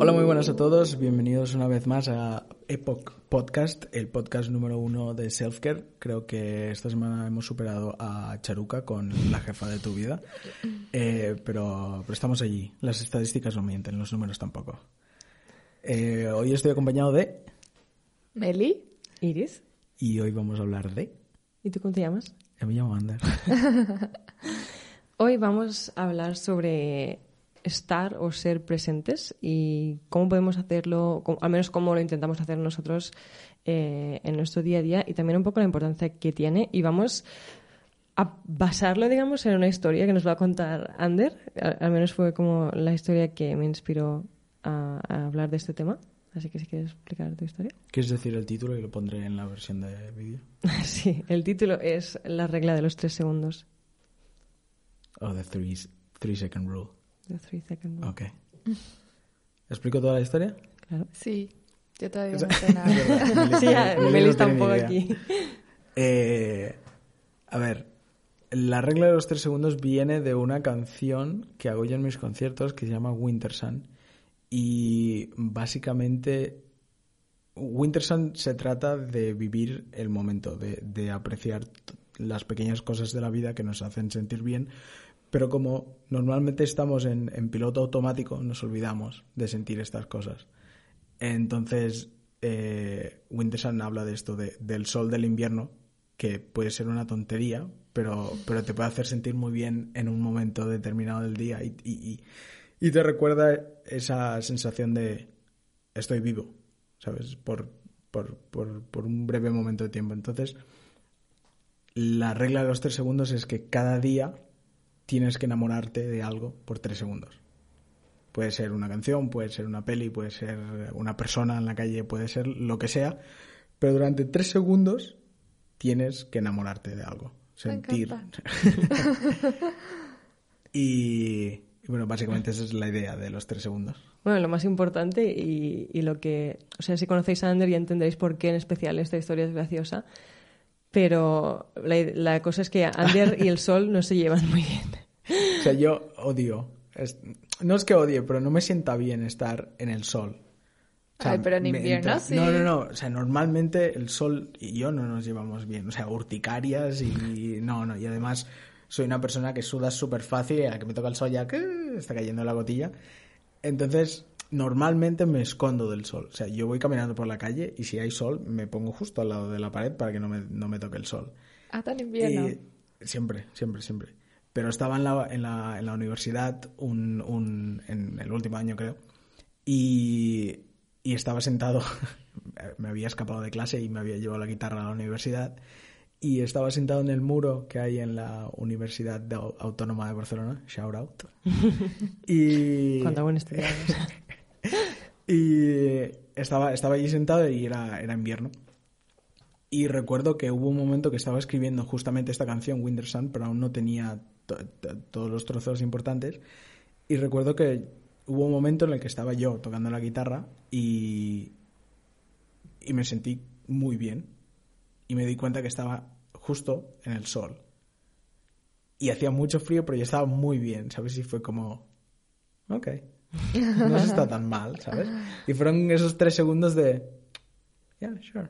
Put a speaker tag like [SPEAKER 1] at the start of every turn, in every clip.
[SPEAKER 1] Hola, muy buenas a todos. Bienvenidos una vez más a Epoch Podcast, el podcast número uno de Selfcare. Creo que esta semana hemos superado a Charuca con la jefa de tu vida. Eh, pero, pero estamos allí. Las estadísticas no mienten, los números tampoco. Eh, hoy estoy acompañado de...
[SPEAKER 2] Meli.
[SPEAKER 3] Iris.
[SPEAKER 1] Y hoy vamos a hablar de...
[SPEAKER 3] ¿Y tú cómo te llamas?
[SPEAKER 1] Yo me llamo Ander.
[SPEAKER 3] Hoy vamos a hablar sobre estar o ser presentes y cómo podemos hacerlo, al menos cómo lo intentamos hacer nosotros eh, en nuestro día a día y también un poco la importancia que tiene. Y vamos a basarlo, digamos, en una historia que nos va a contar Ander. Al, al menos fue como la historia que me inspiró a, a hablar de este tema. Así que si quieres explicar tu historia.
[SPEAKER 1] ¿Quieres decir el título y lo pondré en la versión de vídeo?
[SPEAKER 3] sí, el título es La regla de los tres segundos.
[SPEAKER 1] O The Three, three Second Rule.
[SPEAKER 3] The three second rule.
[SPEAKER 1] Ok. ¿Explico toda la historia?
[SPEAKER 3] Claro.
[SPEAKER 2] Sí, yo todavía no sé nada.
[SPEAKER 1] Verdad,
[SPEAKER 3] Sí, ya,
[SPEAKER 1] Meli
[SPEAKER 3] Meli
[SPEAKER 1] no
[SPEAKER 3] está un poco
[SPEAKER 1] idea.
[SPEAKER 3] aquí.
[SPEAKER 1] Eh, a ver, la regla de los tres segundos viene de una canción que hago yo en mis conciertos que se llama Winter Sun. Y básicamente, Winter Sun se trata de vivir el momento, de, de apreciar las pequeñas cosas de la vida que nos hacen sentir bien. Pero como normalmente estamos en, en piloto automático, nos olvidamos de sentir estas cosas. Entonces, eh, Winter Sun habla de esto, de- del sol del invierno, que puede ser una tontería, pero, pero te puede hacer sentir muy bien en un momento determinado del día y- y- y te recuerda esa sensación de estoy vivo, ¿sabes? Por, por, por, por un breve momento de tiempo. Entonces, la regla de los tres segundos es que cada día tienes que enamorarte de algo por tres segundos. Puede ser una canción, puede ser una peli, puede ser una persona en la calle, puede ser lo que sea, pero durante tres segundos tienes que enamorarte de algo,
[SPEAKER 2] Me
[SPEAKER 1] sentir.
[SPEAKER 2] encanta.
[SPEAKER 1] y, y bueno, básicamente esa es la idea de los tres segundos.
[SPEAKER 3] Bueno, lo más importante y, y lo que... O sea, si conocéis a Ander ya entenderéis por qué en especial esta historia es graciosa. Pero la, la cosa es que Ander y el sol no se llevan muy bien.
[SPEAKER 1] O sea, yo odio. es- no es que odie, pero no me sienta bien estar en el sol. O sea,
[SPEAKER 2] Ay, pero en invierno
[SPEAKER 1] entra-
[SPEAKER 2] sí.
[SPEAKER 1] No, no, no. O sea, normalmente el sol y yo no nos llevamos bien. O sea, urticarias y. No, no. Y además soy una persona que suda súper fácil y a la que me toca el sol ya que está cayendo la gotilla. Entonces, normalmente me escondo del sol. O sea, yo voy caminando por la calle y si hay sol, me pongo justo al lado de la pared para que no me, no me toque el sol.
[SPEAKER 2] Hasta en invierno.
[SPEAKER 1] Y siempre, siempre, siempre. Pero estaba en la, en la, en la universidad un, un- en el último año, creo, y, y estaba sentado, me había escapado de clase y me había llevado la guitarra a la universidad, y estaba sentado en el muro que hay en la Universidad Autónoma de Barcelona, shout out. y,
[SPEAKER 3] Cuánta buena estudiante.
[SPEAKER 1] y estaba, estaba allí sentado y era, era invierno. Y recuerdo que hubo un momento que estaba escribiendo justamente esta canción, Winter Sun, pero aún no tenía to- to- todos los trozos importantes. Y recuerdo que hubo un momento en el que estaba yo tocando la guitarra y, y me sentí muy bien. Y me di cuenta que estaba justo en el sol. Y hacía mucho frío, pero yo estaba muy bien, ¿sabes? Y fue como, ok, no se está tan mal, ¿sabes? Y fueron esos tres segundos de, yeah, sure,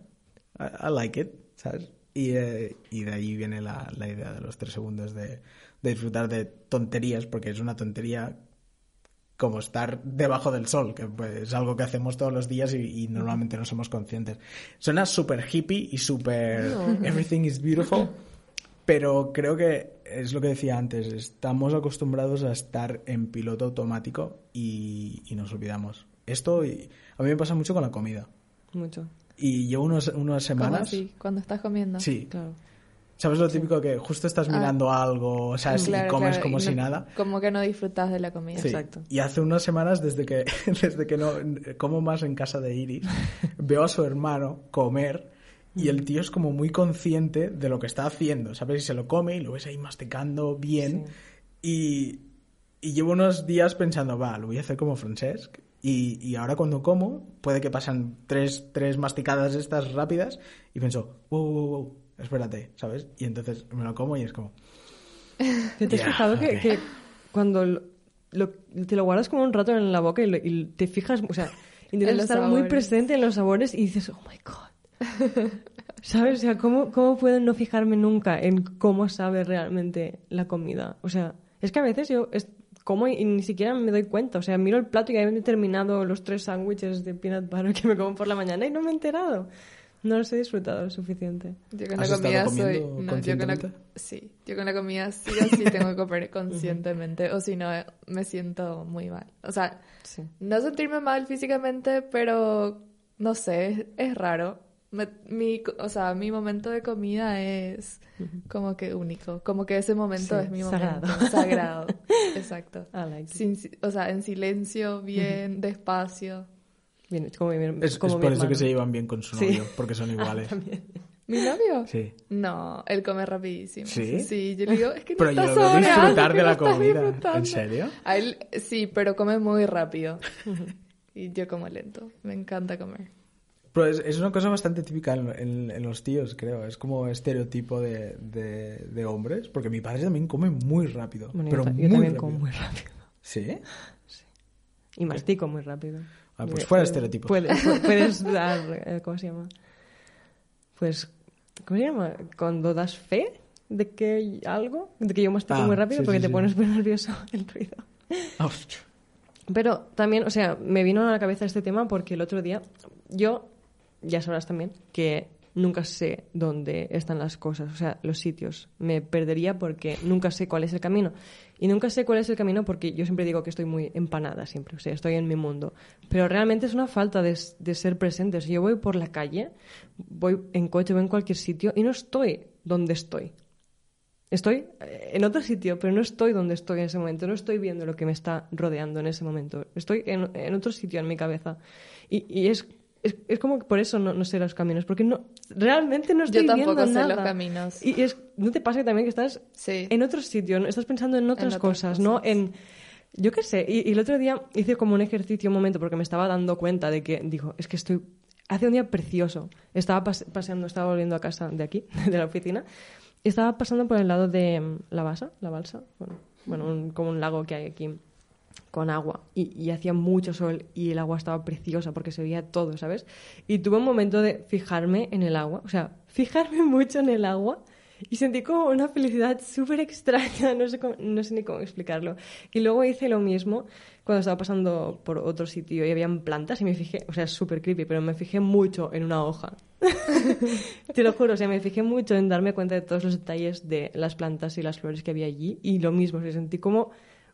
[SPEAKER 1] I, I like it, ¿sabes? Y, eh, y de ahí viene la, la idea de los tres segundos de, de disfrutar de tonterías, porque es una tontería como estar debajo del sol, que pues, es algo que hacemos todos los días y, y normalmente no somos conscientes. Suena súper hippie y súper everything is beautiful, pero creo que es lo que decía antes, estamos acostumbrados a estar en piloto automático y, y nos olvidamos. Esto y- a mí me pasa mucho con la comida.
[SPEAKER 3] Mucho.
[SPEAKER 1] Y llevo unos, unas
[SPEAKER 2] ¿Cómo
[SPEAKER 1] semanas...
[SPEAKER 2] así? Cuando estás comiendo.
[SPEAKER 1] Sí,
[SPEAKER 3] Claro.
[SPEAKER 1] ¿Sabes lo típico que justo estás mirando algo, o sea,
[SPEAKER 2] Claro,
[SPEAKER 1] comes
[SPEAKER 2] claro,
[SPEAKER 1] como
[SPEAKER 2] y
[SPEAKER 1] si nada?
[SPEAKER 2] Como que no disfrutas de la comida.
[SPEAKER 1] Sí.
[SPEAKER 3] Exacto.
[SPEAKER 1] Y hace unas semanas, desde que, desde que no como más en casa de Iris, veo a su hermano comer y el tío es como muy consciente de lo que está haciendo, ¿sabes? Y se lo come y lo ves ahí masticando bien. Y, y llevo unos días pensando, va, lo voy a hacer como Francesc. Y, y ahora cuando como, puede que pasan tres, tres masticadas estas rápidas y pienso, wow, wow, wow, espérate, ¿sabes? Y entonces me lo como y es como,
[SPEAKER 3] ¿Te, te has fijado que,
[SPEAKER 1] ok.
[SPEAKER 3] que cuando lo- lo- te lo guardas como un rato en la boca y, lo- y te fijas, o sea, intentas estar muy
[SPEAKER 2] sabores.
[SPEAKER 3] presente en los sabores y dices, oh my god. ¿Sabes? O sea, ¿cómo, ¿cómo puedo no fijarme nunca en cómo sabe realmente la comida? O sea, es que a veces yo es- como y, ni siquiera me doy cuenta. O sea, miro el plato y ya he terminado los tres sándwiches de peanut butter que me como por la mañana y no me he enterado. No los he disfrutado lo suficiente.
[SPEAKER 2] Yo con
[SPEAKER 1] ¿Has
[SPEAKER 2] la comida soy. No, yo con la, sí, yo con la comida sí o sí tengo que comer conscientemente, o si no, me siento muy mal. O sea,
[SPEAKER 3] Sí.
[SPEAKER 2] no sentirme mal físicamente, pero no sé, es raro. Me- mi, o sea, mi momento de comida es como que único, como que ese momento
[SPEAKER 3] Sí,
[SPEAKER 2] es mi
[SPEAKER 3] sagrado.
[SPEAKER 2] momento sagrado. Exacto.
[SPEAKER 3] I like.
[SPEAKER 2] Sin si- o sea, en silencio, bien, despacio.
[SPEAKER 3] Bien, es como mi,
[SPEAKER 1] Es,
[SPEAKER 3] como
[SPEAKER 1] es
[SPEAKER 3] mi
[SPEAKER 1] por eso que se llevan bien con su
[SPEAKER 3] Sí.
[SPEAKER 1] novio, porque son iguales.
[SPEAKER 2] ¿Mi novio?
[SPEAKER 1] Sí.
[SPEAKER 2] No, él come rapidísimo.
[SPEAKER 1] ¿Sí?
[SPEAKER 2] Sí, yo le digo, es que no
[SPEAKER 1] Pero yo lo veo disfrutar de la comida. ¿En serio?
[SPEAKER 2] A él sí, pero come muy rápido. y yo como lento. Me encanta comer.
[SPEAKER 1] Pero es, es una cosa bastante típica en, en- en los tíos, creo. Es como estereotipo de, de- de hombres. Porque mi padre también come muy rápido.
[SPEAKER 3] Bueno,
[SPEAKER 1] pero
[SPEAKER 3] yo,
[SPEAKER 1] muy
[SPEAKER 3] también
[SPEAKER 1] rápido.
[SPEAKER 3] como muy rápido.
[SPEAKER 1] ¿Sí?
[SPEAKER 3] Y mastico muy rápido.
[SPEAKER 1] Ah, pues fuera estereotipos.
[SPEAKER 3] Puedes, pu- puedes dar, eh, ¿cómo se llama? Pues, ¿cómo se llama? Cuando das fe de que hay algo, de que yo mastico
[SPEAKER 1] Ah,
[SPEAKER 3] muy rápido
[SPEAKER 1] sí,
[SPEAKER 3] porque
[SPEAKER 1] sí,
[SPEAKER 3] te
[SPEAKER 1] sí.
[SPEAKER 3] pones muy nervioso el ruido.
[SPEAKER 1] Hostia.
[SPEAKER 3] Pero también, o sea, me vino a la cabeza este tema porque el otro día, yo, ya sabrás también, que nunca sé dónde están las cosas, o sea, los sitios. Me perdería porque nunca sé cuál es el camino. Y nunca sé cuál es el camino porque yo siempre digo que estoy muy empanada siempre, o sea, estoy en mi mundo. Pero realmente es una falta de, de ser presente. Sea, yo voy por la calle, voy en coche, voy en cualquier sitio y no estoy donde estoy. Estoy eh, en otro sitio, pero no estoy donde estoy en ese momento. No estoy viendo lo que me está rodeando en ese momento. Estoy en, en otro sitio en mi cabeza. Y, y es, es, es como que por eso no, no sé los caminos, porque no realmente no estoy
[SPEAKER 2] Yo tampoco
[SPEAKER 3] viendo
[SPEAKER 2] sé
[SPEAKER 3] nada.
[SPEAKER 2] los caminos.
[SPEAKER 3] Y es, ¿no te pasa también que estás
[SPEAKER 2] Sí.
[SPEAKER 3] en otro sitio? Estás pensando en otras,
[SPEAKER 2] otras
[SPEAKER 3] cosas, no en... Yo qué sé, y, y el otro día hice como un ejercicio un momento porque me estaba dando cuenta de que, digo, es que estoy... Hace un día precioso. Estaba pas- paseando, estaba volviendo a casa de aquí, de la oficina, y estaba pasando por el lado de mm, la Basa, la Balsa, bueno, bueno un- como un lago que hay aquí con agua y, hacía mucho sol y el agua estaba preciosa porque se veía todo, ¿sabes? Y tuve un momento de fijarme en el agua, o sea, fijarme mucho en el agua y sentí como una felicidad súper extraña, no sé, cómo- no sé ni cómo explicarlo. Y luego hice lo mismo cuando estaba pasando por otro sitio y habían plantas y me fijé, o sea, es súper creepy, pero me fijé mucho en una hoja. Te lo juro, o sea, me fijé mucho en darme cuenta de todos los detalles de las plantas y las flores que había allí y lo mismo, o sentí como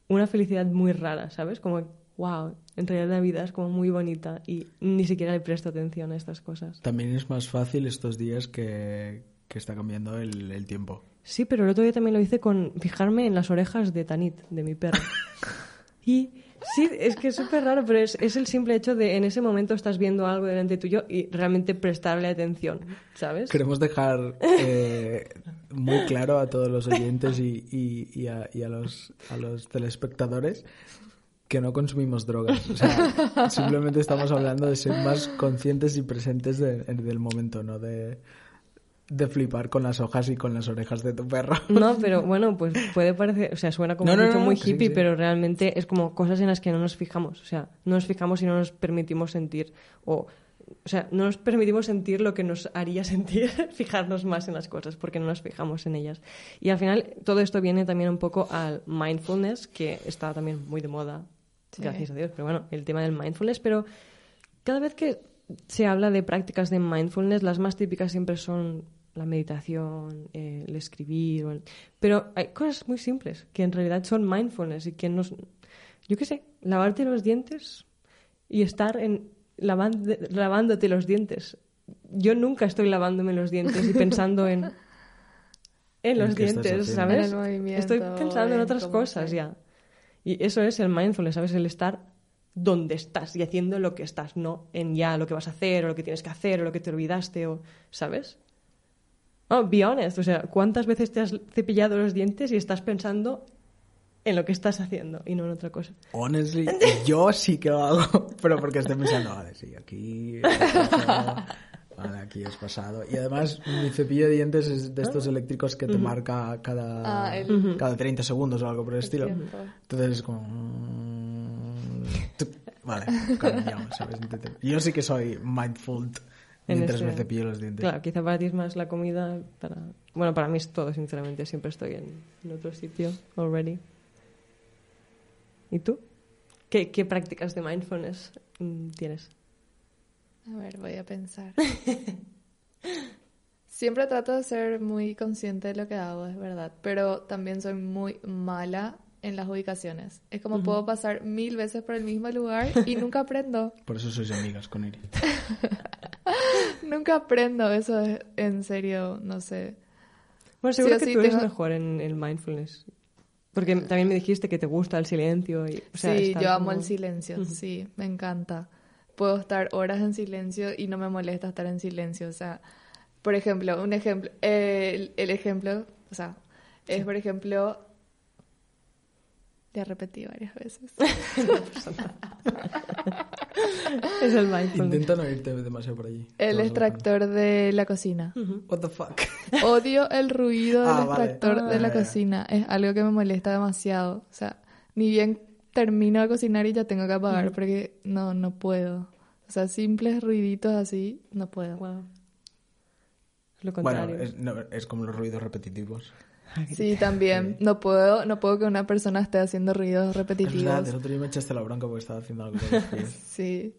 [SPEAKER 3] una felicidad muy rara, ¿sabes? Como, wow, en realidad la vida es como muy bonita y ni siquiera le presto atención a estas cosas.
[SPEAKER 1] También es más fácil estos días que, que está cambiando el, el tiempo.
[SPEAKER 3] Sí, pero el otro día también lo hice con fijarme en las orejas de Tanit, de mi perro. Y sí, es que es súper raro, pero es, es el simple hecho de en ese momento estás viendo algo delante tuyo y realmente prestarle atención, ¿sabes?
[SPEAKER 1] Queremos dejar eh, muy claro a todos los oyentes y, y- y a, los, a los telespectadores que no consumimos drogas. O sea, simplemente estamos hablando de ser más conscientes y presentes de- del momento, no de, de flipar con las hojas y con las orejas de tu perro.
[SPEAKER 3] No, pero bueno, pues puede parecer, o sea, suena como
[SPEAKER 1] No, no,
[SPEAKER 3] muy
[SPEAKER 1] sí,
[SPEAKER 3] hippie,
[SPEAKER 1] sí.
[SPEAKER 3] pero realmente es como cosas en las que no nos fijamos, o sea, no nos fijamos y no nos permitimos sentir, o, o sea, no nos permitimos sentir lo que nos haría sentir fijarnos más en las cosas, porque no nos fijamos en ellas. Y al final todo esto viene también un poco al mindfulness, que está también muy de moda,
[SPEAKER 2] Sí.
[SPEAKER 3] gracias a Dios, pero bueno, el tema del mindfulness, pero cada vez que se habla de prácticas de mindfulness, las más típicas siempre son la meditación, eh, el escribir, o el- pero hay cosas muy simples que en realidad son mindfulness y que nos, yo qué sé, lavarte los dientes y estar en lavándote los dientes. Yo nunca estoy lavándome los dientes y pensando en en los
[SPEAKER 1] ¿En qué estás
[SPEAKER 3] dientes? ¿sabes?
[SPEAKER 2] En el movimiento,
[SPEAKER 3] Estoy pensando en otras cosas ya. Y eso es el mindfulness, ¿sabes? El estar donde estás y haciendo lo que estás, no en ya lo que vas a hacer o lo que tienes que hacer o lo que te olvidaste o, ¿sabes? Oh, be honest, o sea, ¿cuántas veces te has cepillado los dientes y estás pensando en lo que estás haciendo y no en otra cosa?
[SPEAKER 1] Honestly, yo sí que lo hago, pero porque estoy pensando, vale, sí, aquí... Vale, aquí es pasado. Y además, mi cepillo de dientes es de estos electrónicos que te marca cada,
[SPEAKER 2] Ah, el-
[SPEAKER 1] cada 30 segundos o algo por el estilo.
[SPEAKER 2] tiempo.
[SPEAKER 1] Entonces es como... mm, Vale, cambiamos, ¿sabes? Yo sí que soy mindful mientras
[SPEAKER 3] ese-
[SPEAKER 1] me cepillo los dientes.
[SPEAKER 3] Claro, quizá para ti es más la comida. Para... Bueno, para mí es todo, sinceramente. Siempre estoy en, en otro sitio already. ¿Y tú? ¿Qué, qué prácticas de mindfulness mm, tienes?
[SPEAKER 2] A ver, voy a pensar. Siempre trato de ser muy consciente de lo que hago, es verdad, pero también soy muy mala en las ubicaciones. Es como puedo pasar mil veces por el mismo lugar y nunca aprendo.
[SPEAKER 1] Por eso sois amigas con Iri.
[SPEAKER 2] Nunca aprendo, eso es en serio, no sé.
[SPEAKER 3] Bueno, seguro
[SPEAKER 2] Sí
[SPEAKER 3] que
[SPEAKER 2] sí
[SPEAKER 3] tú eres
[SPEAKER 2] tengo-
[SPEAKER 3] mejor en el mindfulness. Porque también me dijiste que te gusta el silencio. Y, o sea,
[SPEAKER 2] sí, yo amo
[SPEAKER 3] como-
[SPEAKER 2] el silencio, sí, me encanta. Puedo estar horas en silencio y no me molesta estar en silencio. O sea, por ejemplo, un ejemplo, el, el ejemplo, o sea, es por ejemplo, ya repetí varias veces.
[SPEAKER 3] Es el mindfulness.
[SPEAKER 1] Intenta no irte demasiado por allí.
[SPEAKER 2] El extractor de la cocina.
[SPEAKER 1] What the fuck?
[SPEAKER 2] Odio el ruido del
[SPEAKER 1] Ah, vale.
[SPEAKER 2] extractor de
[SPEAKER 1] Ah,
[SPEAKER 2] la
[SPEAKER 1] ya.
[SPEAKER 2] cocina. Es algo que me molesta demasiado. O sea, ni bien termino de cocinar y ya tengo que apagar porque no, no puedo. O sea, simples ruiditos así, no puedo.
[SPEAKER 3] Wow. Lo
[SPEAKER 1] Bueno,
[SPEAKER 3] contrario.
[SPEAKER 1] es, no, es como los ruidos repetitivos.
[SPEAKER 2] Sí, también. No puedo, no puedo que una persona esté haciendo ruidos
[SPEAKER 1] Es
[SPEAKER 2] repetitivos.
[SPEAKER 1] verdad, el otro día me echaste la bronca porque estaba haciendo algo con los pies.
[SPEAKER 2] Sí.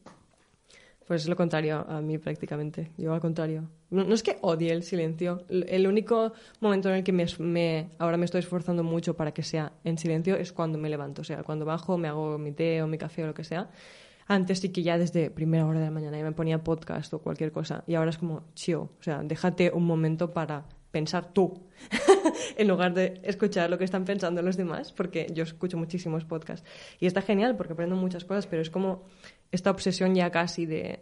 [SPEAKER 3] Pues es lo contrario a mí prácticamente. Yo al contrario. No, no es que odie el silencio. El único momento en el que me, es- me- ahora me estoy esforzando mucho para que sea en silencio es cuando me levanto. O sea, cuando bajo, me hago mi té o mi café o lo que sea. Antes sí que ya desde primera hora de la mañana ya me ponía podcast o cualquier cosa. Y ahora es como chill. O sea, déjate un momento para pensar tú en lugar de escuchar lo que están pensando los demás, porque yo escucho muchísimos podcasts. Y está genial porque aprendo muchas cosas, pero es como esta obsesión ya casi de,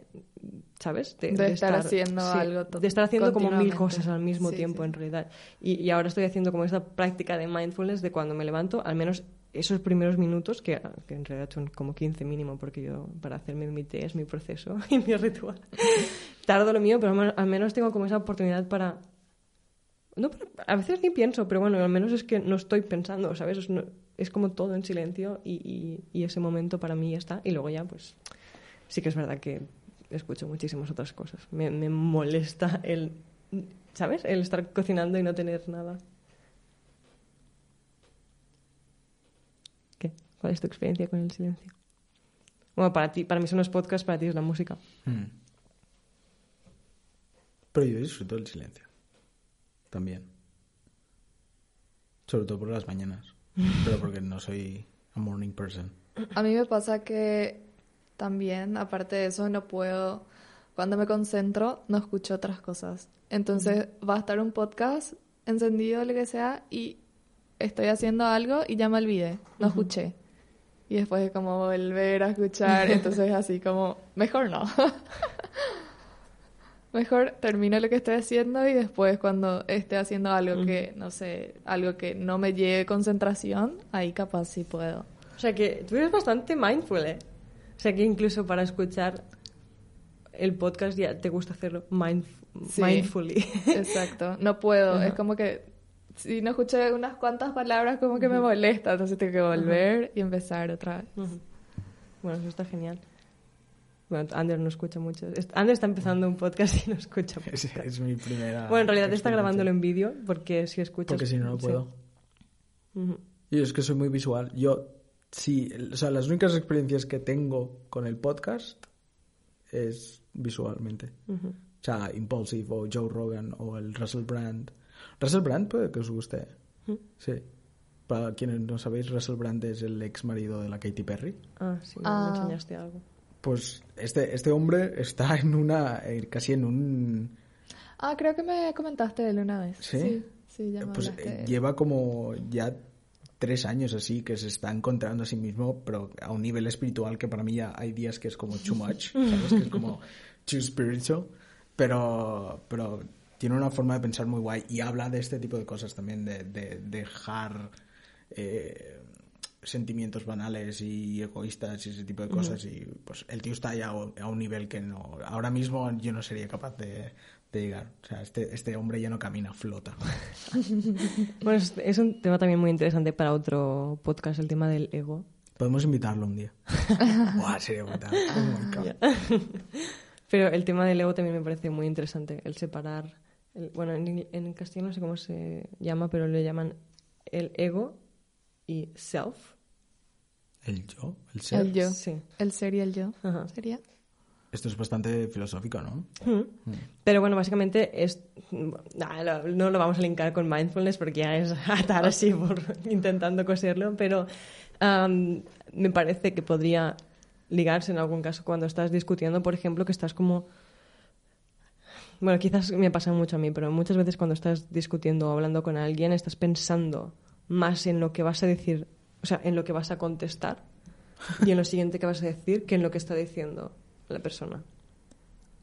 [SPEAKER 3] ¿sabes?
[SPEAKER 2] De estar haciendo algo to-
[SPEAKER 3] De estar haciendo como mil cosas al mismo
[SPEAKER 2] Sí,
[SPEAKER 3] tiempo,
[SPEAKER 2] sí.
[SPEAKER 3] en realidad. Y, y ahora estoy haciendo como esta práctica de mindfulness de cuando me levanto, al menos esos primeros minutos, que, que en realidad son como 15 mínimo, porque yo para hacerme mi té es mi proceso y mi ritual. Tardo lo mío, pero al menos tengo como esa oportunidad para no, a veces ni pienso, pero bueno, al menos es que no estoy pensando, ¿sabes? Es, es como todo en silencio y, y- y ese momento para mí ya está. Y luego ya, pues, sí que es verdad que escucho muchísimas otras cosas. Me, me molesta el, ¿sabes? El estar cocinando y no tener nada. ¿Qué? ¿Cuál es tu experiencia con el silencio? Bueno, para ti, para mí son los podcasts, para ti es la música.
[SPEAKER 1] Mm. Pero yo disfruto el silencio. También. Sobre todo por las mañanas. Pero porque no soy a morning person.
[SPEAKER 2] A mí me pasa que también, aparte de eso, no puedo, cuando me concentro, no escucho otras cosas. Entonces va a estar un podcast encendido, lo que sea, y estoy haciendo algo y ya me olvidé, no escuché. Y después es como volver a escuchar, entonces así como, mejor no. Mejor termino lo que estoy haciendo y después cuando esté haciendo algo que, no sé, algo que no me lleve concentración, ahí capaz sí puedo.
[SPEAKER 3] O sea que tú eres bastante mindful, ¿eh? O sea que incluso para escuchar el podcast ya te gusta hacerlo mindf-
[SPEAKER 2] Sí.
[SPEAKER 3] mindfully.
[SPEAKER 2] Exacto, no puedo, es como que si no escuché unas cuantas palabras como que me molesta, entonces tengo que volver y empezar otra vez.
[SPEAKER 3] Bueno, eso está genial. Bueno, Ander no escucha mucho. Ander está empezando un podcast y no escucha mucho.
[SPEAKER 1] Es, es mi primera.
[SPEAKER 3] Bueno, en realidad está grabándolo en vídeo porque si escuchas...
[SPEAKER 1] Porque si no, no
[SPEAKER 3] sí.
[SPEAKER 1] puedo.
[SPEAKER 3] Ujú.
[SPEAKER 1] Y es que soy muy visual. Yo, sí, o sea, las únicas experiencias que tengo con el podcast es visualmente.
[SPEAKER 3] Ujú.
[SPEAKER 1] O sea, Impulsive o Joe Rogan o el Russell Brand. Russell Brand puede que os guste.
[SPEAKER 3] Mm.
[SPEAKER 1] Sí. Para quienes no sabéis, Russell Brand es el ex marido de la Katy Perry.
[SPEAKER 3] Ah, sí, me
[SPEAKER 2] Ah.
[SPEAKER 3] enseñaste algo.
[SPEAKER 1] Pues este, este hombre está en una, eh, casi en un...
[SPEAKER 2] Ah, creo que me comentaste de él una vez.
[SPEAKER 1] ¿Sí?
[SPEAKER 2] Sí, sí, ya me
[SPEAKER 1] Pues
[SPEAKER 2] de
[SPEAKER 1] eh, lleva como ya tres años así que se está encontrando a sí mismo, pero a un nivel espiritual que para mí ya hay días que es como too much, ¿sabes? Que es como too spiritual, pero, pero tiene una forma de pensar muy guay y habla de este tipo de cosas también, de, de dejar... eh, sentimientos banales y egoístas y ese tipo de cosas y pues el tío está ya a un nivel que no ahora mismo yo no sería capaz de, de llegar o sea este, este hombre ya no camina flota
[SPEAKER 3] Bueno, es, es un tema también muy interesante para otro podcast, el tema del ego.
[SPEAKER 1] podemos invitarlo un día Buah, sería brutal Oh my God.
[SPEAKER 3] Pero el tema del ego también me parece muy interesante, el separar. el- bueno, en, en castellano no sé cómo se llama, pero le llaman el ego y self.
[SPEAKER 1] El yo el ser
[SPEAKER 2] El yo.
[SPEAKER 3] Sí.
[SPEAKER 2] El ser y el yo.
[SPEAKER 3] Ajá.
[SPEAKER 2] ¿Sería?
[SPEAKER 1] esto es bastante filosófico no
[SPEAKER 3] Pero bueno, básicamente es. nah, no lo vamos a linkar con mindfulness porque ya es atar así por intentando coserlo, pero me parece que podría ligarse en algún caso cuando estás discutiendo, por ejemplo, que estás como. Bueno, quizás me pasa mucho a mí, pero muchas veces cuando estás discutiendo o hablando con alguien, estás pensando más en lo que vas a decir, o sea, en lo que vas a contestar y en lo siguiente que vas a decir que en lo que está diciendo la persona.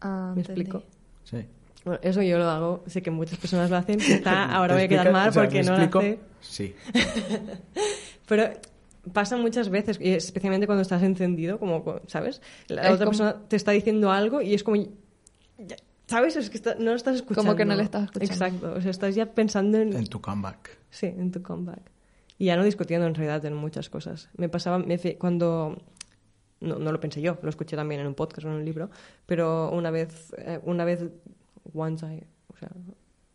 [SPEAKER 2] Ah,
[SPEAKER 3] ¿Me
[SPEAKER 2] entendí.
[SPEAKER 3] explico?
[SPEAKER 1] sí
[SPEAKER 3] Bueno, eso yo lo hago, sé que muchas personas lo hacen, quizá ahora
[SPEAKER 1] ¿Te
[SPEAKER 3] voy a quedar mal
[SPEAKER 1] O sea,
[SPEAKER 3] porque
[SPEAKER 1] ¿me
[SPEAKER 3] no lo
[SPEAKER 1] explico?
[SPEAKER 3] hace.
[SPEAKER 1] sí
[SPEAKER 3] Pero pasa muchas veces, y especialmente cuando estás encendido, como, co- ¿sabes? La
[SPEAKER 2] Es
[SPEAKER 3] otra
[SPEAKER 2] como-
[SPEAKER 3] persona te está diciendo algo y es como... ¿Sabes? Es que está- no lo estás escuchando.
[SPEAKER 2] Como que no le estás escuchando.
[SPEAKER 3] Exacto. O sea, estás ya pensando en...
[SPEAKER 1] en tu comeback
[SPEAKER 3] Sí, en tu comeback. Y ya no discutiendo en realidad en muchas cosas. Me pasaba cuando... No, lo pensé yo, lo escuché también en un podcast o en un libro, pero una vez, eh, una vez, once I- o sea,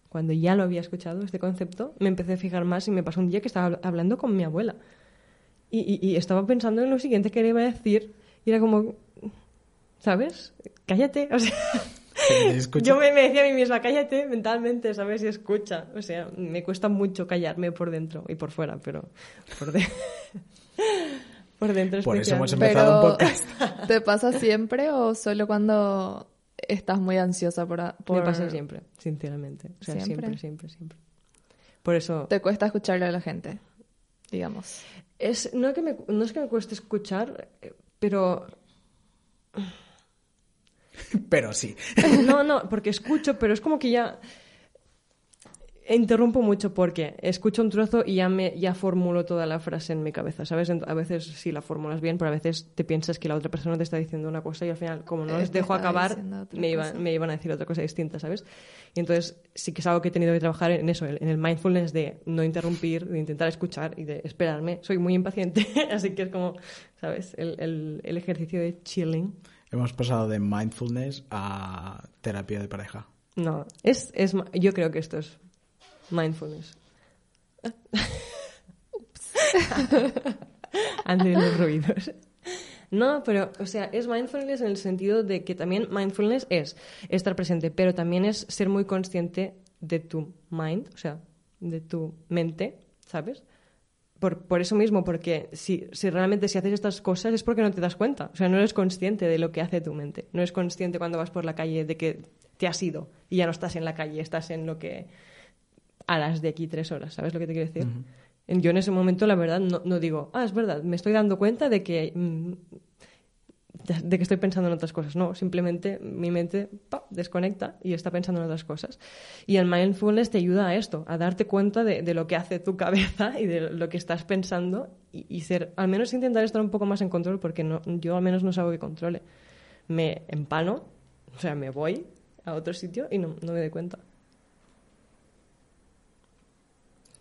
[SPEAKER 3] cuando ya lo había escuchado, este concepto, me empecé a fijar más y me pasó un día que estaba habl- hablando con mi abuela. Y, y- y estaba pensando en lo siguiente que le iba a decir y era como, ¿sabes? Cállate, o sea... Yo me, me decía a mí misma, cállate mentalmente, ¿sabes? Y escucha. O sea, me cuesta mucho callarme por dentro y por fuera, pero por, de- por dentro
[SPEAKER 1] Por eso hemos empezado un
[SPEAKER 2] Pero,
[SPEAKER 1] podcast.
[SPEAKER 2] ¿te pasa siempre o solo cuando estás muy ansiosa por... por-
[SPEAKER 3] Me pasa siempre, sinceramente. O sea,
[SPEAKER 2] ¿Siempre?
[SPEAKER 3] siempre, siempre, siempre. Por eso...
[SPEAKER 2] Te cuesta escucharle a la gente, digamos.
[SPEAKER 3] Es, no, que me, no es que me cueste escuchar, eh, pero...
[SPEAKER 1] pero sí
[SPEAKER 3] No, no, porque escucho, pero es como que ya interrumpo mucho porque escucho un trozo y ya me ya formulo toda la frase en mi cabeza, ¿sabes? A veces sí la formulas bien, pero a veces te piensas que la otra persona te está diciendo una cosa y al final, como no
[SPEAKER 2] Eh,
[SPEAKER 3] les dejo acabar, me, iba-
[SPEAKER 2] cosa.
[SPEAKER 3] me iban a decir otra cosa distinta, ¿sabes? Y entonces sí que es algo que he tenido que trabajar en eso, en el mindfulness de no interrumpir, de intentar escuchar y de esperarme. Soy muy impaciente, así que es como, ¿sabes? El, el- el ejercicio de chilling.
[SPEAKER 1] Hemos pasado de mindfulness a terapia de pareja
[SPEAKER 3] No, es, es, ma- yo creo que esto es mindfulness. Antes de los ruidos. No, pero, o sea, es mindfulness en el sentido de que también mindfulness es estar presente, pero también es ser muy consciente de tu mind, o sea, de tu mente, ¿sabes? Por, por eso mismo, porque si, si realmente si haces estas cosas es porque no te das cuenta. O sea, no eres consciente de lo que hace tu mente. No eres consciente cuando vas por la calle de que te has ido y ya no estás en la calle, estás en lo que harás de aquí tres horas. ¿Sabes lo que te quiero decir? Yo en ese momento, la verdad, no, no digo, ah, es verdad, me estoy dando cuenta de que, mm, de que estoy pensando en otras cosas. No, simplemente mi mente pa, desconecta y está pensando en otras cosas. Y el mindfulness te ayuda a esto, a darte cuenta de, de lo que hace tu cabeza y de lo que estás pensando y, y ser, al menos intentar estar un poco más en control porque no, yo al menos no es algo que controle. Me empano, o sea, me voy a otro sitio y no, no me doy cuenta.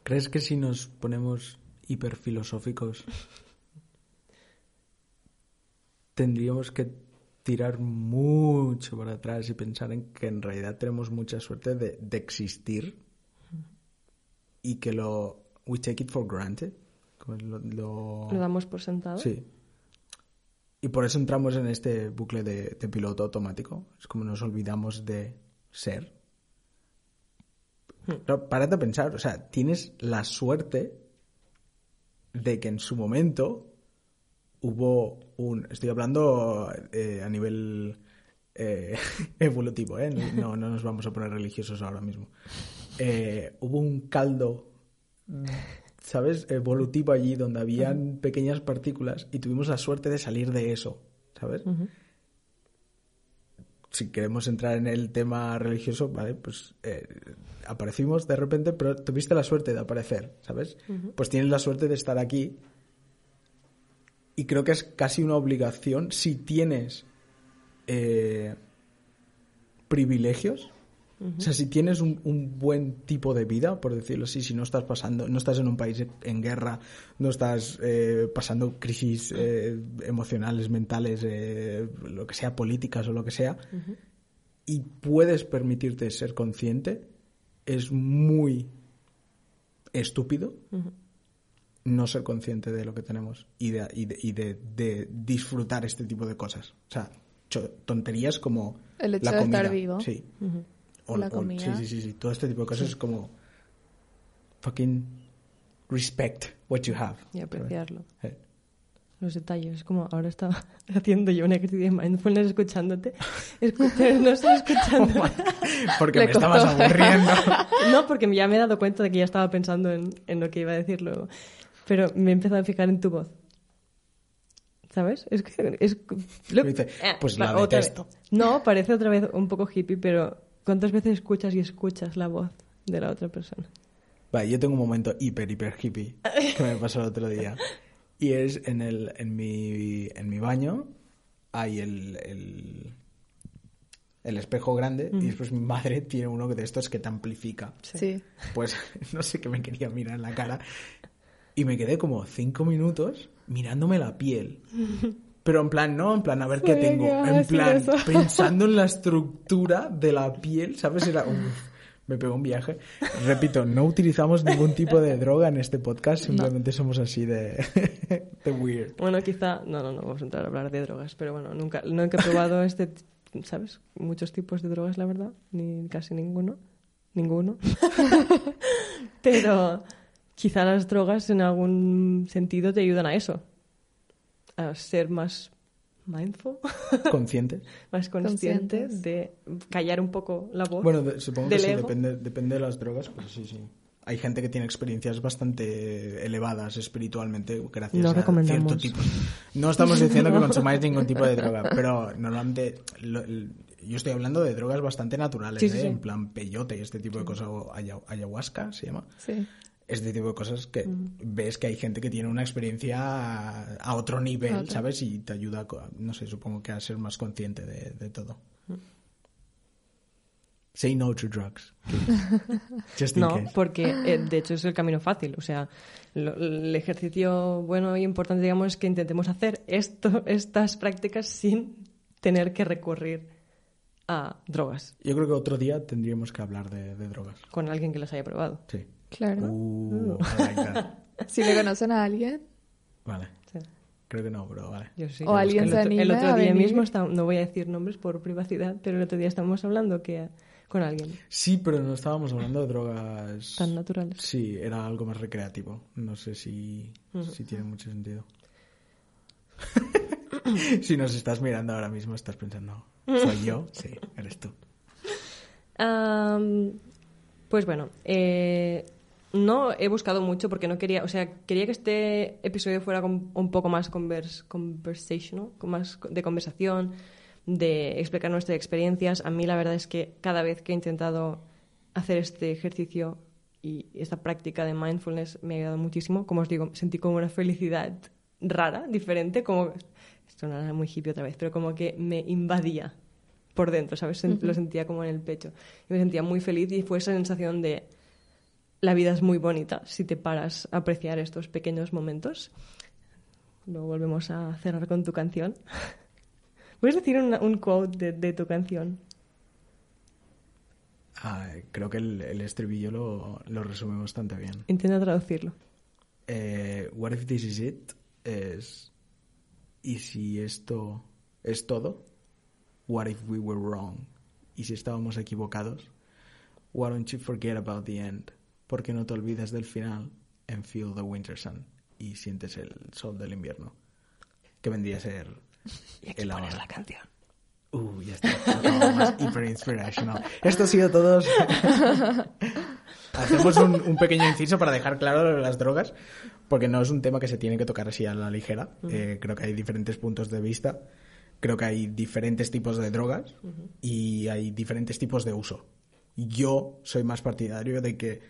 [SPEAKER 1] ¿Crees que si nos ponemos hiperfilosóficos tendríamos que tirar mucho para atrás y pensar en que en realidad tenemos mucha suerte de, de existir y que lo we take it for granted lo, lo-
[SPEAKER 3] Lo damos por sentado.
[SPEAKER 1] sí. Y por eso entramos en este bucle de, de piloto automático. Es como nos olvidamos de ser. Pero párate a pensar, o sea, tienes la suerte de que en su momento hubo un. Estoy hablando eh, a nivel eh, evolutivo, ¿eh? No, no nos vamos a poner religiosos ahora mismo. Eh, hubo un caldo, ¿sabes? Evolutivo allí donde habían pequeñas partículas y tuvimos la suerte de salir de eso, ¿sabes? si queremos entrar en el tema religioso, ¿vale? Pues eh, aparecimos de repente, pero tuviste la suerte de aparecer, ¿sabes? Pues tienes la suerte de estar aquí Y creo que es casi una obligación si tienes eh, privilegios. O sea, si tienes un, un buen tipo de vida, por decirlo así, si no estás pasando, no estás en un país en guerra, no estás eh, pasando crisis eh, emocionales, mentales, eh, lo que sea, políticas o lo que sea, y puedes permitirte ser consciente, es muy estúpido no ser consciente de lo que tenemos y de, y de, y de- de disfrutar este tipo de cosas. O sea, tonterías como
[SPEAKER 2] El hecho
[SPEAKER 1] la
[SPEAKER 2] de
[SPEAKER 1] comida.
[SPEAKER 2] estar vivo.
[SPEAKER 1] Sí. O-
[SPEAKER 2] La
[SPEAKER 1] o-
[SPEAKER 2] comida.
[SPEAKER 1] sí, sí, sí, sí. Todo este tipo de cosas es como fucking respect what you have.
[SPEAKER 3] Y apreciarlo.
[SPEAKER 1] Eh.
[SPEAKER 3] Los detalles. Es como ahora estaba haciendo yo un ejercicio de mindfulness escuchándote. No estoy escuchando.
[SPEAKER 1] Porque
[SPEAKER 2] Le
[SPEAKER 1] me estabas aburriendo.
[SPEAKER 3] No, porque ya me he dado cuenta de que ya estaba pensando en, en lo que iba a decir luego. Pero me he empezado a fijar en tu voz. ¿Sabes? Es que... Es,
[SPEAKER 1] Me dice,
[SPEAKER 3] Eh,
[SPEAKER 1] pues la
[SPEAKER 3] otra
[SPEAKER 1] detesto.
[SPEAKER 3] vez. No, parece otra vez un poco hippie, pero ¿cuántas veces escuchas y escuchas la voz de la otra persona?
[SPEAKER 1] Vale, yo tengo un momento hiper, hiper hippie que me pasó el otro día. Y es en, el, en, mi, en mi baño hay el, el, el espejo grande y después mi madre tiene uno de estos que te amplifica.
[SPEAKER 2] Sí.
[SPEAKER 1] Pues no sé qué me quería mirar en la cara. Y me quedé como cinco minutos mirándome la piel. Pero en plan, no, en plan, a ver qué tengo. En plan,
[SPEAKER 2] eso.
[SPEAKER 1] pensando en la estructura de la piel, ¿sabes? Era, uf, me pegó un viaje. Repito, no utilizamos ningún tipo de droga en este podcast, simplemente somos así de, de weird.
[SPEAKER 3] Bueno, quizá... No, no, no vamos a entrar a hablar de drogas, pero bueno, nunca, nunca he probado este... ¿Sabes? Muchos tipos de drogas, la verdad. Ni casi ninguno. Ninguno. pero quizá las drogas en algún sentido te ayudan a eso. A ser más mindful,
[SPEAKER 1] Consciente.
[SPEAKER 3] más consciente
[SPEAKER 2] Conscientes.
[SPEAKER 3] de callar un poco la voz.
[SPEAKER 1] Bueno, de- supongo que sí, depende, depende de las drogas, pero sí, sí. Hay gente que tiene experiencias bastante elevadas espiritualmente gracias
[SPEAKER 3] No
[SPEAKER 1] a cierto tipo. No estamos diciendo que consumáis ningún tipo de droga, pero normalmente lo- yo estoy hablando de drogas bastante naturales,
[SPEAKER 3] Sí,
[SPEAKER 1] ¿eh?
[SPEAKER 3] sí.
[SPEAKER 1] en plan peyote, este tipo de cosas, o aya- ayahuasca se llama.
[SPEAKER 2] Sí.
[SPEAKER 1] Este tipo de cosas que ves que hay gente que tiene una experiencia a, a otro nivel. ¿sabes? Y te ayuda, a no sé, supongo que a ser más consciente de, de todo. Say no to drugs. Just in
[SPEAKER 3] No,
[SPEAKER 1] case.
[SPEAKER 3] porque eh, de hecho es el camino fácil. O sea, lo- el ejercicio bueno y importante, digamos, es que intentemos hacer esto, estas prácticas sin tener que recurrir a drogas
[SPEAKER 1] Yo creo que otro día tendríamos que hablar de, de drogas.
[SPEAKER 3] con alguien que las haya probado.
[SPEAKER 1] Sí.
[SPEAKER 2] Claro.
[SPEAKER 1] Uh, that.
[SPEAKER 2] Si le conocen a alguien,
[SPEAKER 1] Vale.
[SPEAKER 3] Sí.
[SPEAKER 1] Creo que no, pero vale.
[SPEAKER 3] Yo sí.
[SPEAKER 2] O alguien
[SPEAKER 3] el
[SPEAKER 2] se
[SPEAKER 3] otro, el otro
[SPEAKER 2] a
[SPEAKER 3] día
[SPEAKER 2] venir.
[SPEAKER 3] mismo, está- no voy a decir nombres por privacidad, pero el otro día estábamos hablando que con alguien
[SPEAKER 1] Sí, pero no estábamos hablando de drogas.
[SPEAKER 3] tan naturales.
[SPEAKER 1] Sí, era algo más recreativo. No sé si, si tiene mucho sentido. si nos estás mirando ahora mismo, estás pensando, ¿soy yo? Sí, eres tú.
[SPEAKER 3] Pues bueno, eh, no he buscado mucho porque no quería, o sea, quería que este episodio fuera con- un poco más convers, conversational, con más de conversación, de explicar nuestras experiencias. A mí la verdad es que cada vez que he intentado hacer este ejercicio y esta práctica de mindfulness me ha ayudado muchísimo. Como os digo, sentí como una felicidad rara, diferente, como... Esto no era muy hippie otra vez, pero como que me invadía por dentro, ¿sabes? Lo sentía como en el pecho. Y me sentía muy feliz y fue esa sensación de la vida es muy bonita si te paras a apreciar estos pequeños momentos. Luego volvemos a cerrar con tu canción. ¿Puedes decir una- un quote de, de tu canción?
[SPEAKER 1] Ah, creo que el, el estribillo lo, lo resume bastante bien.
[SPEAKER 3] Intenta traducirlo.
[SPEAKER 1] Eh, What if this is it? Es. ¿Y si esto es todo? What if we were wrong? ¿Y si estábamos equivocados? Why don't you forget about the end? ¿Por qué no te olvidas del final? And feel the winter sun. Y sientes el sol del invierno. Que vendría a ser. el ahora.
[SPEAKER 3] la canción.
[SPEAKER 1] Uh, ya está. Acabo más hiper inspirational. Esto ha sido todo. Hacemos un, un pequeño inciso para dejar claro las drogas, porque no es un tema que se tiene que tocar así a la ligera. Eh, creo que hay diferentes puntos de vista. Creo que hay diferentes tipos de drogas y hay diferentes tipos de uso. Yo soy más partidario de que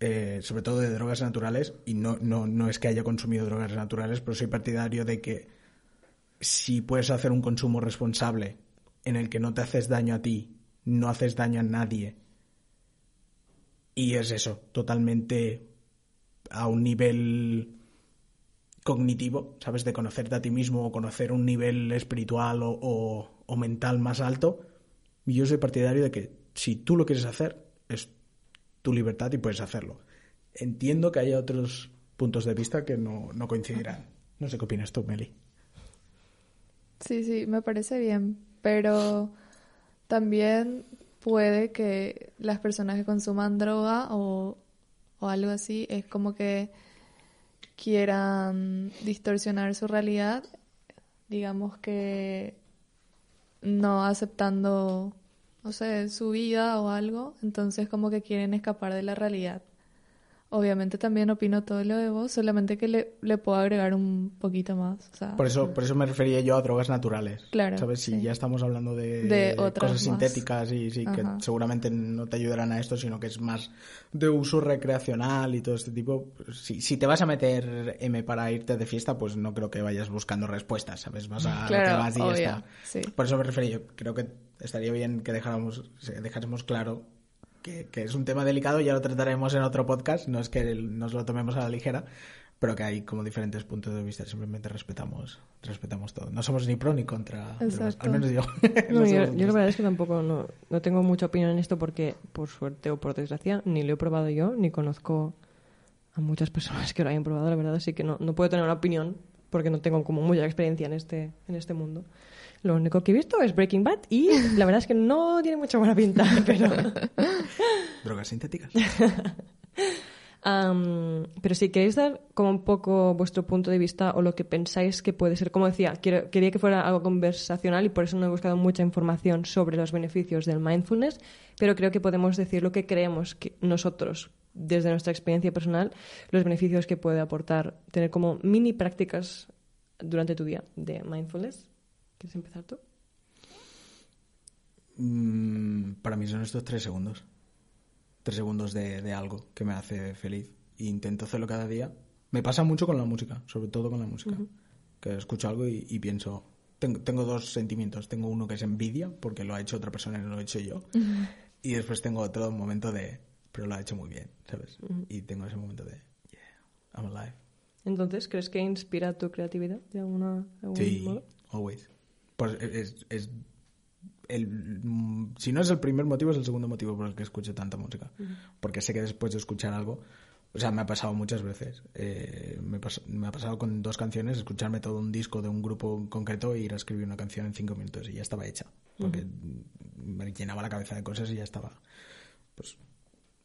[SPEAKER 1] eh, sobre todo de drogas naturales, y no, no, no es que haya consumido drogas naturales, pero soy partidario de que si puedes hacer un consumo responsable en el que no te haces daño a ti, no haces daño a nadie, y es eso, totalmente a un nivel cognitivo, ¿sabes? De conocerte a ti mismo o conocer un nivel espiritual o, o, o mental más alto. Y yo soy partidario de que si tú lo quieres hacer, es tu libertad y puedes hacerlo. Entiendo que haya otros puntos de vista que no, no coincidirán. No sé qué opinas tú, Meli.
[SPEAKER 2] Sí, sí, me parece bien, pero también puede que las personas que consuman droga o, o algo así es como que quieran distorsionar su realidad, digamos que no aceptando, no sé, su vida o algo, entonces como que quieren escapar de la realidad. Obviamente también opino todo lo de vos, solamente que le, le puedo agregar un poquito más. O sea,
[SPEAKER 1] Por eso, por eso me refería yo a drogas naturales.
[SPEAKER 2] Claro,
[SPEAKER 1] ¿Sabes? Si
[SPEAKER 2] sí.
[SPEAKER 1] ya estamos hablando de,
[SPEAKER 2] De otras
[SPEAKER 1] cosas
[SPEAKER 2] más.
[SPEAKER 1] sintéticas y sí, que seguramente no te ayudarán a esto, sino que es más de uso recreacional y todo este tipo. pues, Si, si te vas a meter M para irte de fiesta, pues no creo que vayas buscando respuestas, ¿sabes? Vas a lo que
[SPEAKER 2] Claro,
[SPEAKER 1] vas y ya
[SPEAKER 2] obvio,
[SPEAKER 1] está.
[SPEAKER 2] sí.
[SPEAKER 1] Por eso me refería yo. Creo que estaría bien que dejáramos, dejásemos claro que, que es un tema delicado, ya lo trataremos en otro podcast, no es que nos lo tomemos a la ligera, pero que hay como diferentes puntos de vista, simplemente respetamos, respetamos todo. No somos ni pro ni contra,
[SPEAKER 2] Exacto.
[SPEAKER 1] al menos yo.
[SPEAKER 3] No,
[SPEAKER 1] No
[SPEAKER 3] yo, yo la verdad es que tampoco no, no tengo mucha opinión en esto porque, por suerte o por desgracia, ni lo he probado yo, ni conozco a muchas personas que lo hayan probado, la verdad, así que no, no puedo tener una opinión porque no tengo como mucha experiencia en este, en este mundo. Lo único que he visto es Breaking Bad y la verdad es que no tiene mucha buena pinta, pero...
[SPEAKER 1] Drogas sintéticas.
[SPEAKER 3] Pero si queréis dar como un poco vuestro punto de vista o lo que pensáis que puede ser, como decía, quiero- quería que fuera algo conversacional y por eso no he buscado mucha información sobre los beneficios del mindfulness, pero creo que podemos decir lo que creemos que nosotros, desde nuestra experiencia personal, los beneficios que puede aportar tener como mini prácticas durante tu día de mindfulness. ¿Quieres empezar tú?
[SPEAKER 1] Mm, para mí son estos tres segundos. Tres segundos de, de algo que me hace feliz. E intento hacerlo cada día. Me pasa mucho con la música, sobre todo con la música. Que escucho algo y, y pienso... Tengo, tengo dos sentimientos. Tengo uno que es envidia, porque lo ha hecho otra persona y no lo he hecho yo. Y después tengo otro momento de... Pero lo ha hecho muy bien, ¿sabes? Y tengo ese momento de... Yeah, I'm alive.
[SPEAKER 3] Entonces, ¿crees que inspira tu creatividad de alguna, de algún
[SPEAKER 1] Sí,
[SPEAKER 3] modo?
[SPEAKER 1] always. Pues es, es el, si no es el primer motivo, es el segundo motivo por el que escucho tanta música. Porque sé que después de escuchar algo, o sea, me ha pasado muchas veces. eh, me, pas- me ha pasado con dos canciones, escucharme todo un disco de un grupo concreto e ir a escribir una canción en cinco minutos y ya estaba hecha. Porque me llenaba la cabeza de cosas y ya estaba. Pues,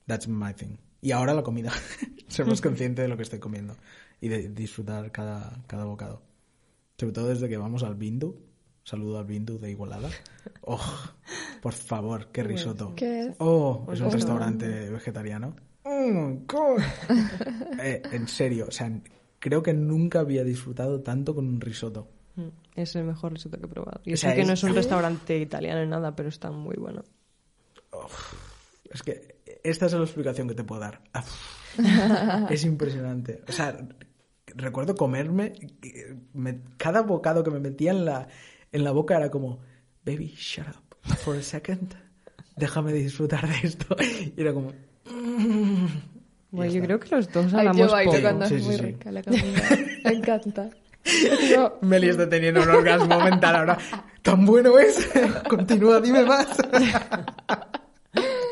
[SPEAKER 1] that's my thing. Y ahora la comida. Ser más consciente de lo que estoy comiendo y de disfrutar cada, cada bocado. Sobre todo desde que vamos al Bindu. Saludo al Bindu de Igualada. Oh, por favor, qué risotto.
[SPEAKER 2] ¿Qué es?
[SPEAKER 1] Oh, es un
[SPEAKER 2] Oh.
[SPEAKER 1] restaurante vegetariano. Mm. Eh, en serio, o sea, creo que nunca había disfrutado tanto con un risotto.
[SPEAKER 3] Mm, Es el mejor risotto que he probado. Y
[SPEAKER 1] O sea,
[SPEAKER 3] sé que no
[SPEAKER 1] es-
[SPEAKER 3] un restaurante italiano ni nada, pero está muy bueno.
[SPEAKER 1] Es que esta es la explicación que te puedo dar. Ah, es impresionante. O sea, recuerdo comerme, me- cada bocado que me metía en la, en la boca era como, baby, shut up for a second. Déjame disfrutar de esto. Y era como... mm. Y
[SPEAKER 3] Bueno, yo creo que los dos
[SPEAKER 2] Ay,
[SPEAKER 3] hablamos
[SPEAKER 2] yo bailo
[SPEAKER 3] poco.
[SPEAKER 2] cuando
[SPEAKER 1] Sí,
[SPEAKER 2] es
[SPEAKER 1] sí,
[SPEAKER 2] muy
[SPEAKER 1] sí.
[SPEAKER 2] rica la comida. Me encanta. Yo-
[SPEAKER 1] Meli está teniendo un orgasmo mental ahora. ¿Tan bueno es? Continúa, dime más.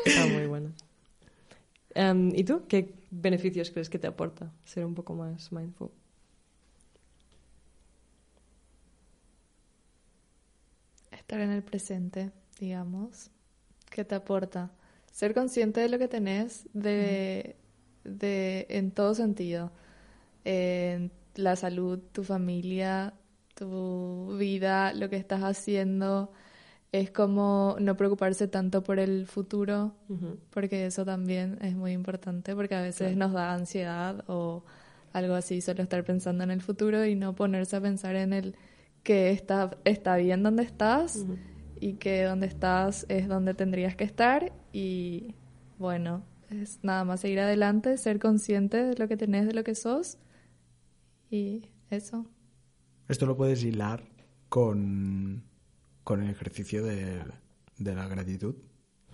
[SPEAKER 3] Está muy bueno. Em, ¿Y tú qué beneficios crees que te aporta ser un poco más mindful?
[SPEAKER 2] estar en el presente, digamos, ¿qué te aporta? Ser consciente de lo que tenés de, de, en todo sentido. En la salud, tu familia, tu vida, lo que estás haciendo. Es como no preocuparse tanto por el futuro, porque eso también es muy importante, porque a veces nos da ansiedad o algo así, solo estar pensando en el futuro y no ponerse a pensar en el que está, está bien donde estás y que donde estás es donde tendrías que estar y bueno, es nada más seguir adelante, ser consciente de lo que tenés, de lo que sos y eso.
[SPEAKER 1] Esto lo puedes hilar con, con el ejercicio de, de la gratitud.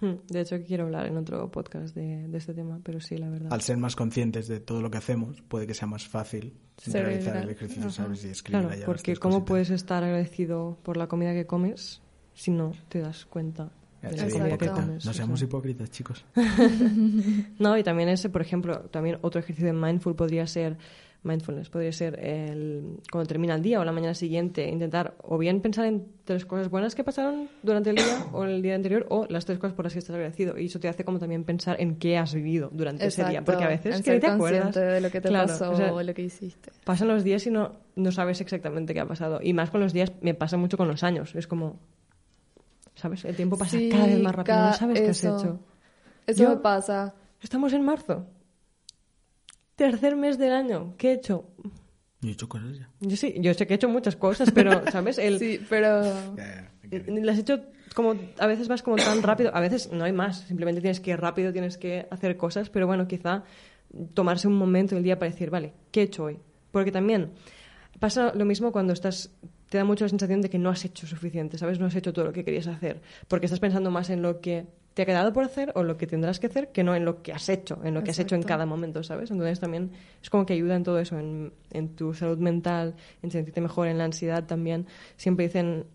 [SPEAKER 3] Hmm, De hecho, quiero hablar en otro podcast de, de este tema, pero sí, la verdad.
[SPEAKER 1] Al ser más conscientes de todo lo que hacemos, puede que sea más fácil realizar el ejercicio,
[SPEAKER 2] Ajá.
[SPEAKER 1] ¿sabes? Y escribir
[SPEAKER 3] Claro,
[SPEAKER 1] las
[SPEAKER 3] porque ¿cómo puedes estar agradecido por la comida que comes si no te das cuenta de la comida que comes?
[SPEAKER 1] No
[SPEAKER 3] O
[SPEAKER 1] seamos
[SPEAKER 3] sea,
[SPEAKER 1] hipócritas, chicos.
[SPEAKER 3] No, y también ese, por ejemplo, también otro ejercicio de mindful podría ser mindfulness, podría ser el cuando termina el día o la mañana siguiente intentar o bien pensar en tres cosas buenas que pasaron durante el día o el día anterior o las tres cosas por las que estás agradecido y eso te hace como también pensar en qué has vivido durante ese día, porque a veces
[SPEAKER 2] en
[SPEAKER 3] que
[SPEAKER 2] ser
[SPEAKER 3] te acuerdas.
[SPEAKER 2] de lo que te
[SPEAKER 3] Claro,
[SPEAKER 2] pasó
[SPEAKER 3] o sea,
[SPEAKER 2] o lo que hiciste.
[SPEAKER 3] pasan los días y no, no sabes exactamente qué ha pasado. Y más con los días, me pasa mucho con los años. Es como, ¿sabes? El tiempo pasa
[SPEAKER 2] Sí,
[SPEAKER 3] cada vez más rápido. No sabes qué
[SPEAKER 2] eso.
[SPEAKER 3] has hecho.
[SPEAKER 2] Eso
[SPEAKER 3] Yo-
[SPEAKER 2] me pasa.
[SPEAKER 3] Estamos en marzo. Tercer mes del año. ¿Qué he hecho?
[SPEAKER 1] Yo he hecho cosas ya.
[SPEAKER 3] Yo sí, yo sé que he hecho muchas cosas, pero, ¿sabes? El,
[SPEAKER 2] Sí, pero
[SPEAKER 1] ya.
[SPEAKER 3] Las he hecho como a veces vas como tan rápido, a veces no hay más, simplemente tienes que ir rápido, tienes que hacer cosas, pero bueno, quizá tomarse un momento del día para decir, vale, ¿qué he hecho hoy? Porque también pasa lo mismo cuando estás te da mucho la sensación de que no has hecho suficiente, ¿sabes? No has hecho todo lo que querías hacer, porque estás pensando más en lo que te ha quedado por hacer o lo que tendrás que hacer que no en lo que has hecho, en lo que has hecho en cada momento, ¿sabes? Entonces también es como que ayuda en todo eso, en, en tu salud mental, en sentirte mejor, en la ansiedad también. Siempre dicen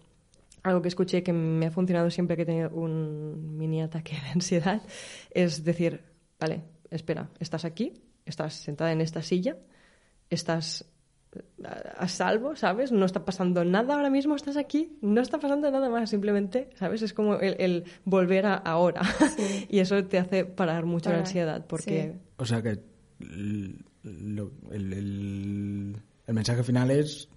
[SPEAKER 3] algo que escuché que me ha funcionado siempre que he tenido un mini ataque de ansiedad, es decir, vale, espera, estás aquí, estás sentada en esta silla, estás a salvo, ¿sabes? No está pasando nada ahora mismo, estás aquí, no está pasando nada más, simplemente, ¿sabes? Es como el, el volver a ahora. y eso te hace parar mucho la ansiedad, porque...
[SPEAKER 2] sí.
[SPEAKER 1] O sea que el, el- el mensaje final es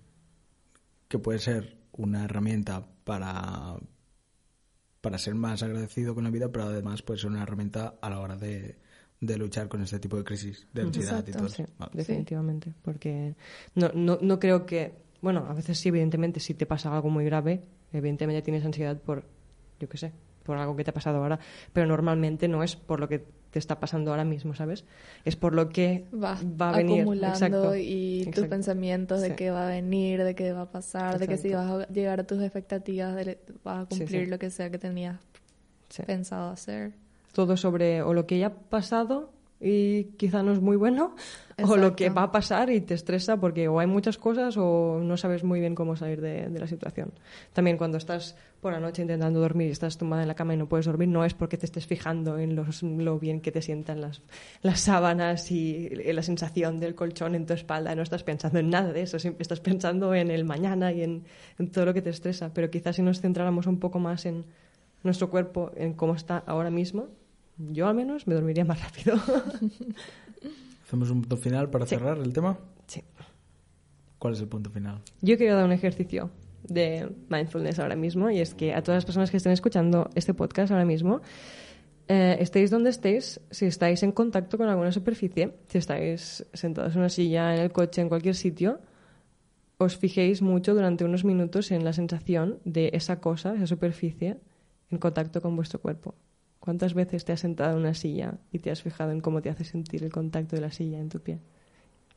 [SPEAKER 1] que puede ser una herramienta para, para ser más agradecido con la vida, pero además puede ser una herramienta a la hora de, de luchar con este tipo de crisis de ansiedad y todo.
[SPEAKER 3] Sí,
[SPEAKER 1] Vale.
[SPEAKER 3] definitivamente. Porque no, no, no creo que. Bueno, a veces sí, evidentemente, si te pasa algo muy grave, evidentemente tienes ansiedad por, yo qué sé, por algo que te ha pasado ahora, pero normalmente no es por lo que te está pasando ahora mismo, ¿sabes? Es por lo que
[SPEAKER 2] vas
[SPEAKER 3] va a venir.
[SPEAKER 2] acumulando
[SPEAKER 3] Exacto.
[SPEAKER 2] y tus pensamientos de
[SPEAKER 3] Sí.
[SPEAKER 2] qué va a venir, de qué va a pasar, de que si vas a llegar a tus expectativas, de vas a
[SPEAKER 3] Sí,
[SPEAKER 2] cumplir
[SPEAKER 3] sí.
[SPEAKER 2] lo que sea que tenías
[SPEAKER 3] Sí.
[SPEAKER 2] pensado hacer.
[SPEAKER 3] Todo sobre o lo que ya ha pasado y quizá no es muy bueno, o lo que va a pasar y te estresa porque o hay muchas cosas o no sabes muy bien cómo salir de, de la situación. También cuando estás por la noche intentando dormir y estás tumbada en la cama y no puedes dormir, no es porque te estés fijando en los- lo bien que te sientan las, las sábanas y la sensación del colchón en tu espalda. No estás pensando en nada de eso, siempre estás pensando en el mañana y en, en todo lo que te estresa. Pero quizás si nos centráramos un poco más en nuestro cuerpo, en cómo está ahora mismo, yo al menos me dormiría más rápido.
[SPEAKER 1] ¿Hacemos un punto final para
[SPEAKER 3] Sí.
[SPEAKER 1] cerrar el tema?
[SPEAKER 3] sí.
[SPEAKER 1] ¿Cuál es el punto final?
[SPEAKER 3] Yo quiero dar un ejercicio de mindfulness ahora mismo y es que a todas las personas que estén escuchando este podcast ahora mismo, eh, estéis donde estéis, si estáis en contacto con alguna superficie, si estáis sentados en una silla, en el coche, en cualquier sitio, os fijéis mucho durante unos minutos en la sensación de esa cosa, esa superficie, en contacto con vuestro cuerpo. ¿Cuántas veces te has sentado en una silla y te has fijado en cómo te hace sentir el contacto de la silla en tu pie?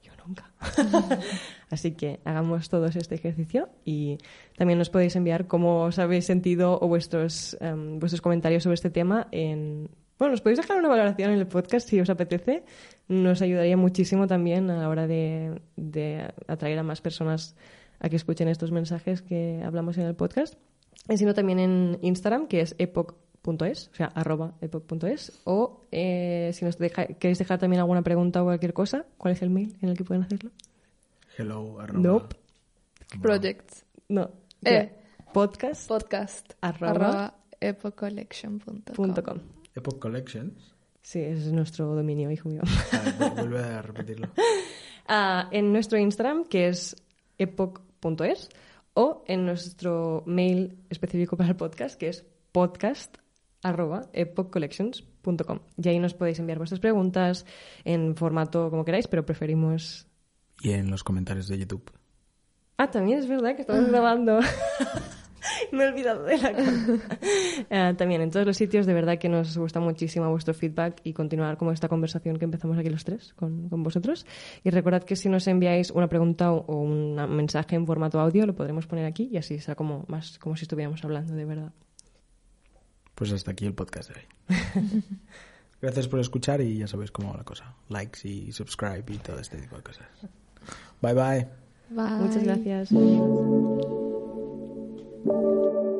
[SPEAKER 3] Yo nunca. Así que hagamos todos este ejercicio y también nos podéis enviar cómo os habéis sentido o vuestros, em, vuestros comentarios sobre este tema en... Bueno, nos podéis dejar una valoración en el podcast si os apetece. Nos ayudaría muchísimo también a la hora de, de atraer a más personas a que escuchen estos mensajes que hablamos en el podcast. Y si no, también en Instagram, que es epoch.es, o sea, arroba epoch.es. O eh, si nos deja- queréis dejar también alguna pregunta o cualquier cosa, ¿cuál es el mail en el que pueden hacerlo?
[SPEAKER 1] Hello, arroba.
[SPEAKER 3] Nope.
[SPEAKER 2] Projects.
[SPEAKER 3] No.
[SPEAKER 2] Eh.
[SPEAKER 3] Podcast.
[SPEAKER 2] Podcast.
[SPEAKER 3] Arroba.
[SPEAKER 2] Arroba epocollection.com.
[SPEAKER 3] punto com.
[SPEAKER 1] Epoch Collections.
[SPEAKER 3] Sí, ese es nuestro dominio, hijo mío.
[SPEAKER 1] A ver, vu- vuelve a repetirlo.
[SPEAKER 3] Ah, en nuestro Instagram, que es epoch.es, o en nuestro mail específico para el podcast, que es podcast.epochcollections.com. Y ahí nos podéis enviar vuestras preguntas en formato como queráis, pero preferimos...
[SPEAKER 1] Y en los comentarios de YouTube.
[SPEAKER 3] Ah, también es verdad que estamos grabando. Me he olvidado de la carta. Eh, también en todos los sitios, de verdad que nos gusta muchísimo vuestro feedback y continuar como esta conversación que empezamos aquí los tres con, con vosotros. Y recordad que si nos enviáis una pregunta o, o un mensaje en formato audio, lo podremos poner aquí y así será como más como si estuviéramos hablando de verdad.
[SPEAKER 1] Pues hasta aquí el podcast de hoy. Gracias por escuchar y ya sabéis cómo va la cosa. Likes y subscribe y todo este tipo de cosas. Bye bye.
[SPEAKER 2] Bye.
[SPEAKER 3] Muchas gracias. Thank you.